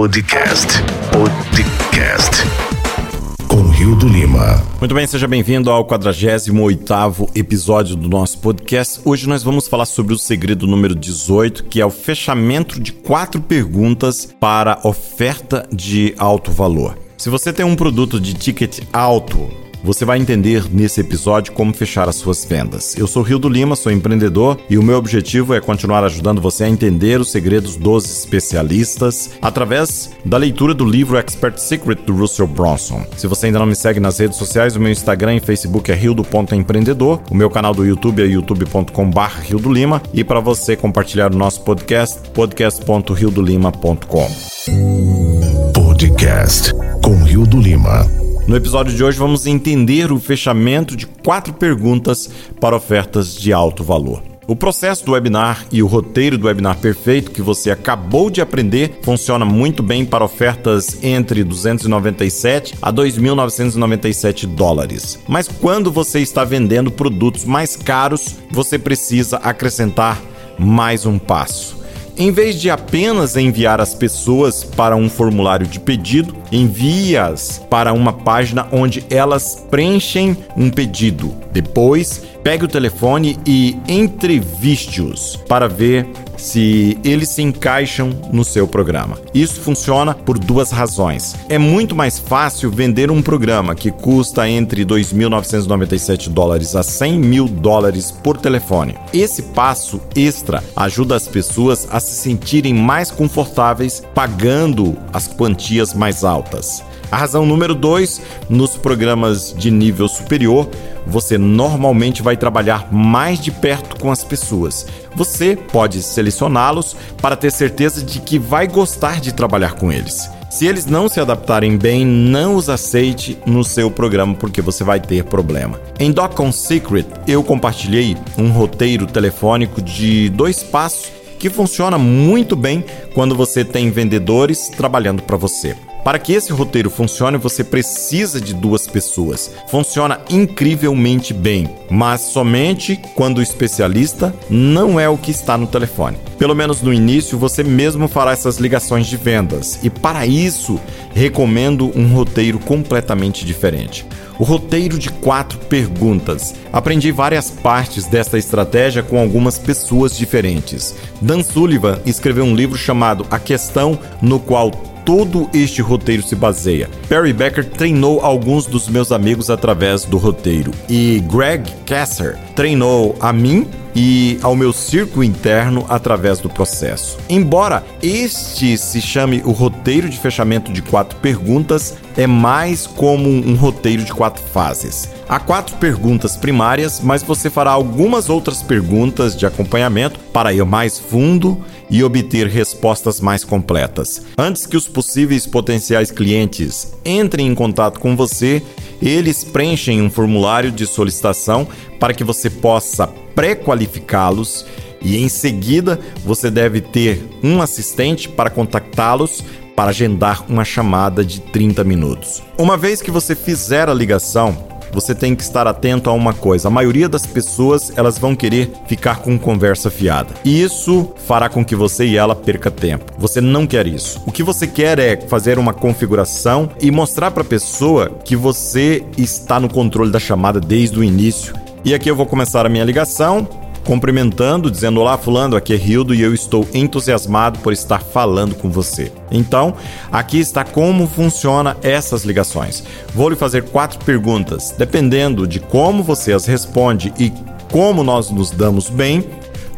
Podcast. Podcast. Com Rio do Lima. Muito bem, seja bem-vindo ao 48º episódio do nosso podcast. Hoje nós vamos falar sobre o segredo número 18, que é o fechamento de quatro perguntas para oferta de alto valor. Se você tem um produto de ticket alto, você vai entender nesse episódio como fechar as suas vendas. Eu sou Rio do Lima, sou empreendedor e o meu objetivo é continuar ajudando você a entender os segredos dos especialistas através da leitura do livro Expert Secret do Russell Bronson. Se você ainda não me segue nas redes sociais, o meu Instagram e Facebook é rio.empreendedor, o meu canal do YouTube é youtube.com.br Rio do Lima e para você compartilhar o nosso podcast, podcast.riodolima.com. Podcast com Rio do Lima. No episódio de hoje vamos entender o fechamento de quatro perguntas para ofertas de alto valor. O processo do webinar e o roteiro do webinar perfeito que você acabou de aprender funciona muito bem para ofertas entre 297 a 2.997 dólares. Mas quando você está vendendo produtos mais caros, você precisa acrescentar mais um passo. Em vez de apenas enviar as pessoas para um formulário de pedido, envie-as para uma página onde elas preenchem um pedido. Depois, pegue o telefone e entreviste-os para ver se eles se encaixam no seu programa. Isso funciona por duas razões. É muito mais fácil vender um programa que custa entre 2.997 dólares a 100 mil dólares por telefone. Esse passo extra ajuda as pessoas a se sentirem mais confortáveis pagando as quantias mais altas. A razão número dois, nos programas de nível superior, você normalmente vai trabalhar mais de perto com as pessoas. Você pode selecioná-los para ter certeza de que vai gostar de trabalhar com eles. Se eles não se adaptarem bem, não os aceite no seu programa porque você vai ter problema. Em Docon Secret, eu compartilhei um roteiro telefônico de dois passos que funciona muito bem quando você tem vendedores trabalhando para você. Para que esse roteiro funcione, você precisa de duas pessoas. Funciona incrivelmente bem, mas somente quando o especialista não é o que está no telefone. Pelo menos no início, você mesmo fará essas ligações de vendas, e para isso, recomendo um roteiro completamente diferente. O roteiro de quatro perguntas. Aprendi várias partes desta estratégia com algumas pessoas diferentes. Dan Sullivan escreveu um livro chamado A Questão, no qual todo este roteiro se baseia. Perry Becker treinou alguns dos meus amigos através do roteiro e Greg Kasser treinou a mim e ao meu círculo interno através do processo. Embora este se chame o roteiro de fechamento de quatro perguntas, é mais como um roteiro de quatro fases. Há quatro perguntas primárias, mas você fará algumas outras perguntas de acompanhamento para ir mais fundo e obter respostas mais completas. Antes que os possíveis potenciais clientes entrem em contato com você, eles preenchem um formulário de solicitação para que você possa pré-qualificá-los e em seguida você deve ter um assistente para contactá-los para agendar uma chamada de 30 minutos. Uma vez que você fizer a ligação, você tem que estar atento a uma coisa. A maioria das pessoas, elas vão querer ficar com conversa fiada. E isso fará com que você e ela perca tempo. Você não quer isso. O que você quer é fazer uma configuração e mostrar para a pessoa que você está no controle da chamada desde o início. E aqui eu vou começar a minha ligação cumprimentando, dizendo: Olá, Fulano, aqui é Rildo e eu estou entusiasmado por estar falando com você. Então, aqui está como funciona essas ligações. Vou lhe fazer quatro perguntas. Dependendo de como você as responde e como nós nos damos bem,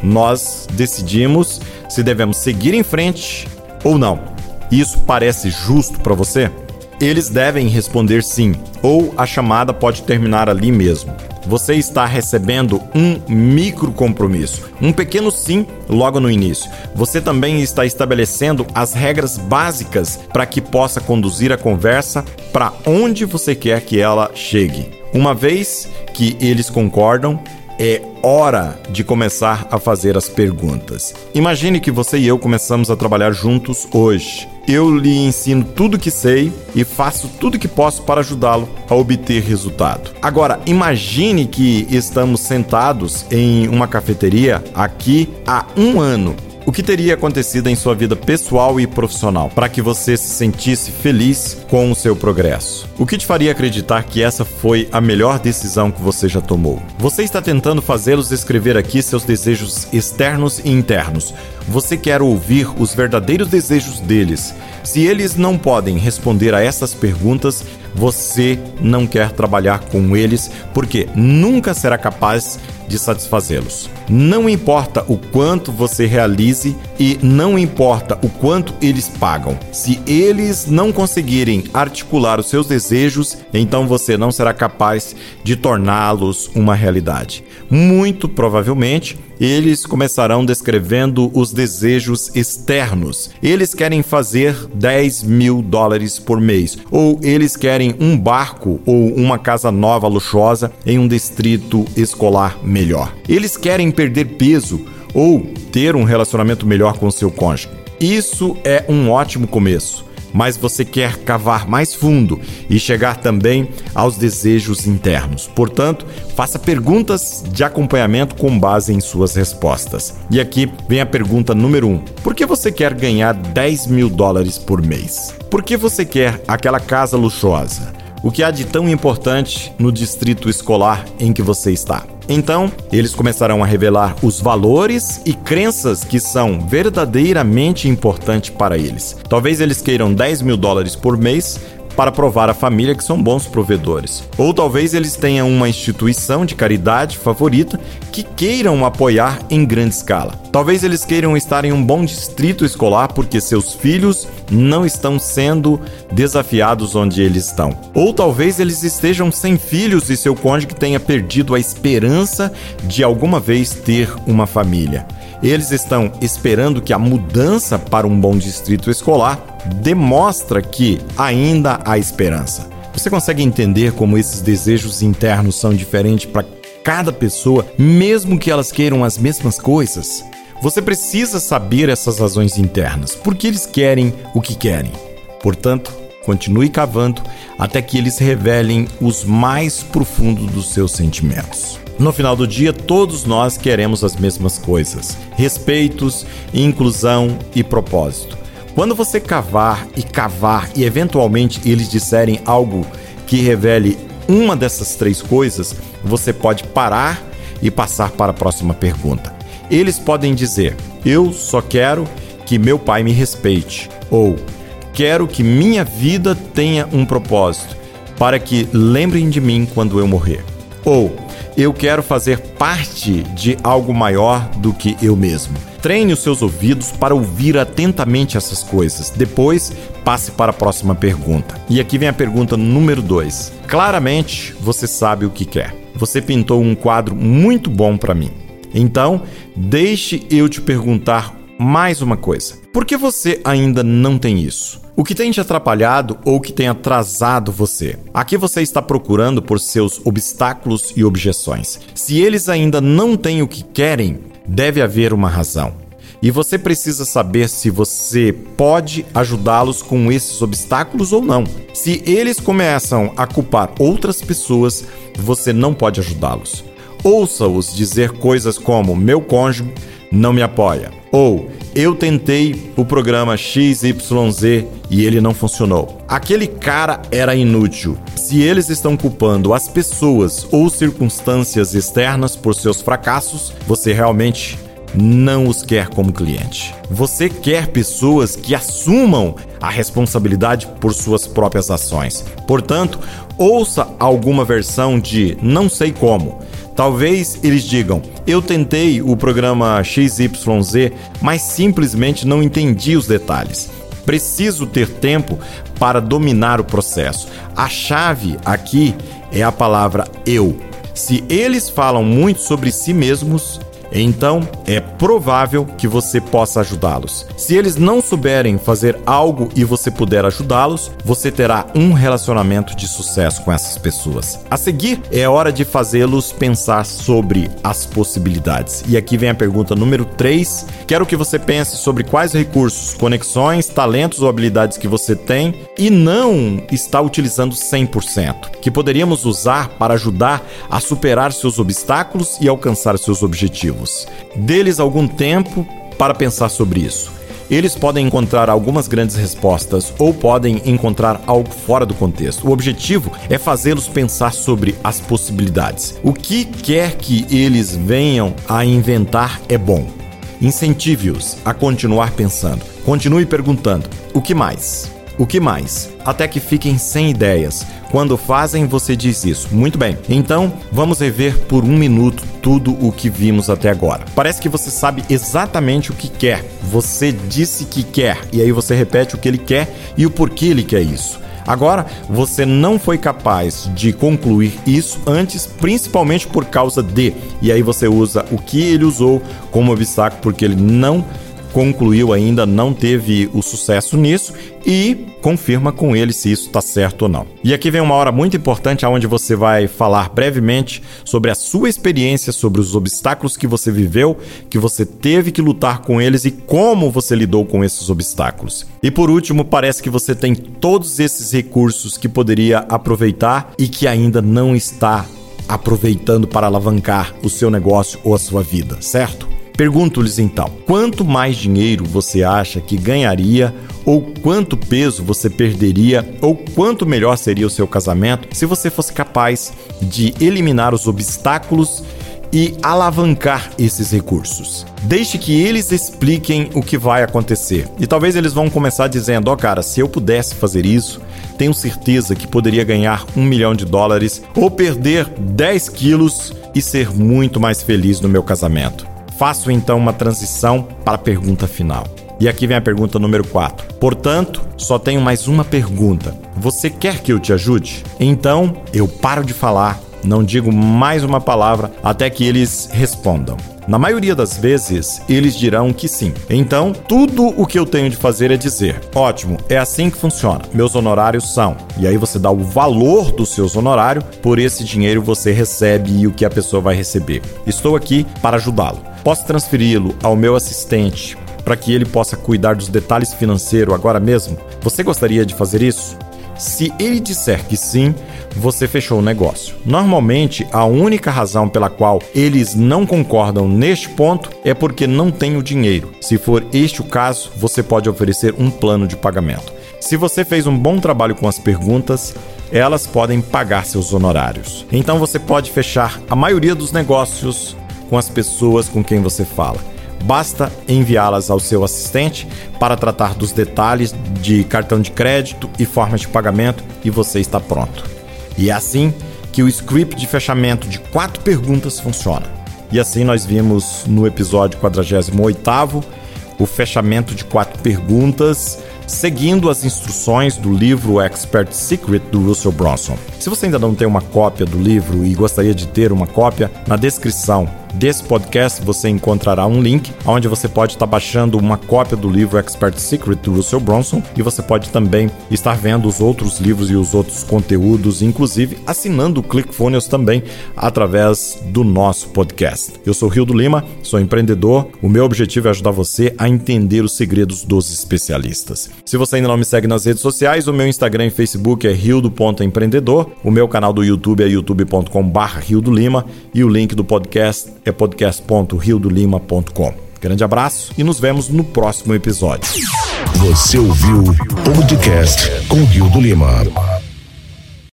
nós decidimos se devemos seguir em frente ou não. Isso parece justo para você? Eles devem responder sim, ou a chamada pode terminar ali mesmo você está recebendo um micro compromisso, um pequeno sim logo no início. Você também está estabelecendo as regras básicas para que possa conduzir a conversa para onde você quer que ela chegue. Uma vez que eles concordam, é hora de começar a fazer as perguntas. Imagine que você e eu começamos a trabalhar juntos hoje. Eu lhe ensino tudo que sei e faço tudo que posso para ajudá-lo a obter resultado. Agora, imagine que estamos sentados em uma cafeteria aqui há um ano o que teria acontecido em sua vida pessoal e profissional para que você se sentisse feliz com o seu progresso? O que te faria acreditar que essa foi a melhor decisão que você já tomou? Você está tentando fazê-los escrever aqui seus desejos externos e internos. Você quer ouvir os verdadeiros desejos deles. Se eles não podem responder a essas perguntas, você não quer trabalhar com eles porque nunca será capaz de satisfazê-los. Não importa o quanto você realize e não importa o quanto eles pagam. Se eles não conseguirem articular os seus desejos, então você não será capaz de torná-los uma realidade. Muito provavelmente, eles começarão descrevendo os desejos externos. Eles querem fazer 10 mil dólares por mês, ou eles querem um barco ou uma casa nova luxuosa em um distrito escolar melhor. Eles querem perder peso ou ter um relacionamento melhor com seu cônjuge. Isso é um ótimo começo mas você quer cavar mais fundo e chegar também aos desejos internos. Portanto, faça perguntas de acompanhamento com base em suas respostas. E aqui vem a pergunta número 1: um. Por que você quer ganhar 10 mil dólares por mês? Por que você quer aquela casa luxuosa? O que há de tão importante no distrito escolar em que você está? Então, eles começarão a revelar os valores e crenças que são verdadeiramente importantes para eles. Talvez eles queiram 10 mil dólares por mês para provar à família que são bons provedores. Ou talvez eles tenham uma instituição de caridade favorita que queiram apoiar em grande escala. Talvez eles queiram estar em um bom distrito escolar porque seus filhos não estão sendo desafiados onde eles estão. Ou talvez eles estejam sem filhos e seu cônjuge tenha perdido a esperança de alguma vez ter uma família. Eles estão esperando que a mudança para um bom distrito escolar demonstra que ainda há esperança. Você consegue entender como esses desejos internos são diferentes para cada pessoa, mesmo que elas queiram as mesmas coisas? Você precisa saber essas razões internas, porque eles querem o que querem. Portanto, continue cavando até que eles revelem os mais profundos dos seus sentimentos. No final do dia, todos nós queremos as mesmas coisas: respeitos, inclusão e propósito. Quando você cavar e cavar e eventualmente eles disserem algo que revele uma dessas três coisas, você pode parar e passar para a próxima pergunta. Eles podem dizer: Eu só quero que meu pai me respeite, ou quero que minha vida tenha um propósito, para que lembrem de mim quando eu morrer. Ou eu quero fazer parte de algo maior do que eu mesmo. Treine os seus ouvidos para ouvir atentamente essas coisas. Depois, passe para a próxima pergunta. E aqui vem a pergunta número 2. Claramente, você sabe o que quer. Você pintou um quadro muito bom para mim. Então, deixe eu te perguntar mais uma coisa. Por que você ainda não tem isso? O que tem te atrapalhado ou que tem atrasado você? Aqui você está procurando por seus obstáculos e objeções. Se eles ainda não têm o que querem, deve haver uma razão. E você precisa saber se você pode ajudá-los com esses obstáculos ou não. Se eles começam a culpar outras pessoas, você não pode ajudá-los. Ouça-os dizer coisas como: meu cônjuge não me apoia, ou eu tentei o programa XYZ e ele não funcionou. Aquele cara era inútil. Se eles estão culpando as pessoas ou circunstâncias externas por seus fracassos, você realmente não os quer como cliente. Você quer pessoas que assumam a responsabilidade por suas próprias ações. Portanto, ouça alguma versão de não sei como Talvez eles digam: eu tentei o programa XYZ, mas simplesmente não entendi os detalhes. Preciso ter tempo para dominar o processo. A chave aqui é a palavra eu. Se eles falam muito sobre si mesmos, então é provável que você possa ajudá-los. Se eles não souberem fazer algo e você puder ajudá-los, você terá um relacionamento de sucesso com essas pessoas. A seguir, é hora de fazê-los pensar sobre as possibilidades. E aqui vem a pergunta número 3. Quero que você pense sobre quais recursos, conexões, talentos ou habilidades que você tem e não está utilizando 100%, que poderíamos usar para ajudar a superar seus obstáculos e alcançar seus objetivos. Deles algum tempo para pensar sobre isso. Eles podem encontrar algumas grandes respostas ou podem encontrar algo fora do contexto. O objetivo é fazê-los pensar sobre as possibilidades. O que quer que eles venham a inventar é bom. Incentive-os a continuar pensando. Continue perguntando: o que mais? O que mais? Até que fiquem sem ideias. Quando fazem, você diz isso. Muito bem. Então, vamos rever por um minuto tudo o que vimos até agora. Parece que você sabe exatamente o que quer. Você disse que quer, e aí você repete o que ele quer e o porquê ele quer isso. Agora, você não foi capaz de concluir isso antes, principalmente por causa de. E aí você usa o que ele usou como obstáculo porque ele não concluiu ainda, não teve o sucesso nisso e confirma com ele se isso está certo ou não. E aqui vem uma hora muito importante onde você vai falar brevemente sobre a sua experiência, sobre os obstáculos que você viveu, que você teve que lutar com eles e como você lidou com esses obstáculos. E por último, parece que você tem todos esses recursos que poderia aproveitar e que ainda não está aproveitando para alavancar o seu negócio ou a sua vida, certo? Pergunto-lhes então: quanto mais dinheiro você acha que ganharia, ou quanto peso você perderia, ou quanto melhor seria o seu casamento se você fosse capaz de eliminar os obstáculos e alavancar esses recursos. Deixe que eles expliquem o que vai acontecer. E talvez eles vão começar dizendo: Ó, oh, cara, se eu pudesse fazer isso, tenho certeza que poderia ganhar um milhão de dólares ou perder 10 quilos e ser muito mais feliz no meu casamento. Faço então uma transição para a pergunta final. E aqui vem a pergunta número 4. Portanto, só tenho mais uma pergunta. Você quer que eu te ajude? Então, eu paro de falar, não digo mais uma palavra até que eles respondam. Na maioria das vezes, eles dirão que sim. Então, tudo o que eu tenho de fazer é dizer: ótimo, é assim que funciona. Meus honorários são. E aí você dá o valor do seu honorário, por esse dinheiro você recebe e o que a pessoa vai receber. Estou aqui para ajudá-lo. Posso transferi-lo ao meu assistente para que ele possa cuidar dos detalhes financeiros agora mesmo? Você gostaria de fazer isso? Se ele disser que sim, você fechou o negócio. Normalmente, a única razão pela qual eles não concordam neste ponto é porque não tem o dinheiro. Se for este o caso, você pode oferecer um plano de pagamento. Se você fez um bom trabalho com as perguntas, elas podem pagar seus honorários. Então você pode fechar a maioria dos negócios com as pessoas com quem você fala. Basta enviá-las ao seu assistente para tratar dos detalhes de cartão de crédito e formas de pagamento e você está pronto. E é assim que o script de fechamento de quatro perguntas funciona. E assim nós vimos no episódio 48 o fechamento de quatro perguntas seguindo as instruções do livro Expert Secret do Russell Bronson. Se você ainda não tem uma cópia do livro e gostaria de ter uma cópia, na descrição desse podcast você encontrará um link onde você pode estar baixando uma cópia do livro Expert Secret do Russell Bronson e você pode também estar vendo os outros livros e os outros conteúdos, inclusive assinando o ClickFunnels também através do nosso podcast. Eu sou Rio do Lima, sou empreendedor. O meu objetivo é ajudar você a entender os segredos dos especialistas. Se você ainda não me segue nas redes sociais, o meu Instagram e Facebook é rio.empreendedor, o meu canal do YouTube é youtube.com/rio do Lima e o link do podcast é podcast.riodolima.com. Grande abraço e nos vemos no próximo episódio. Você ouviu o podcast com Rio do Lima.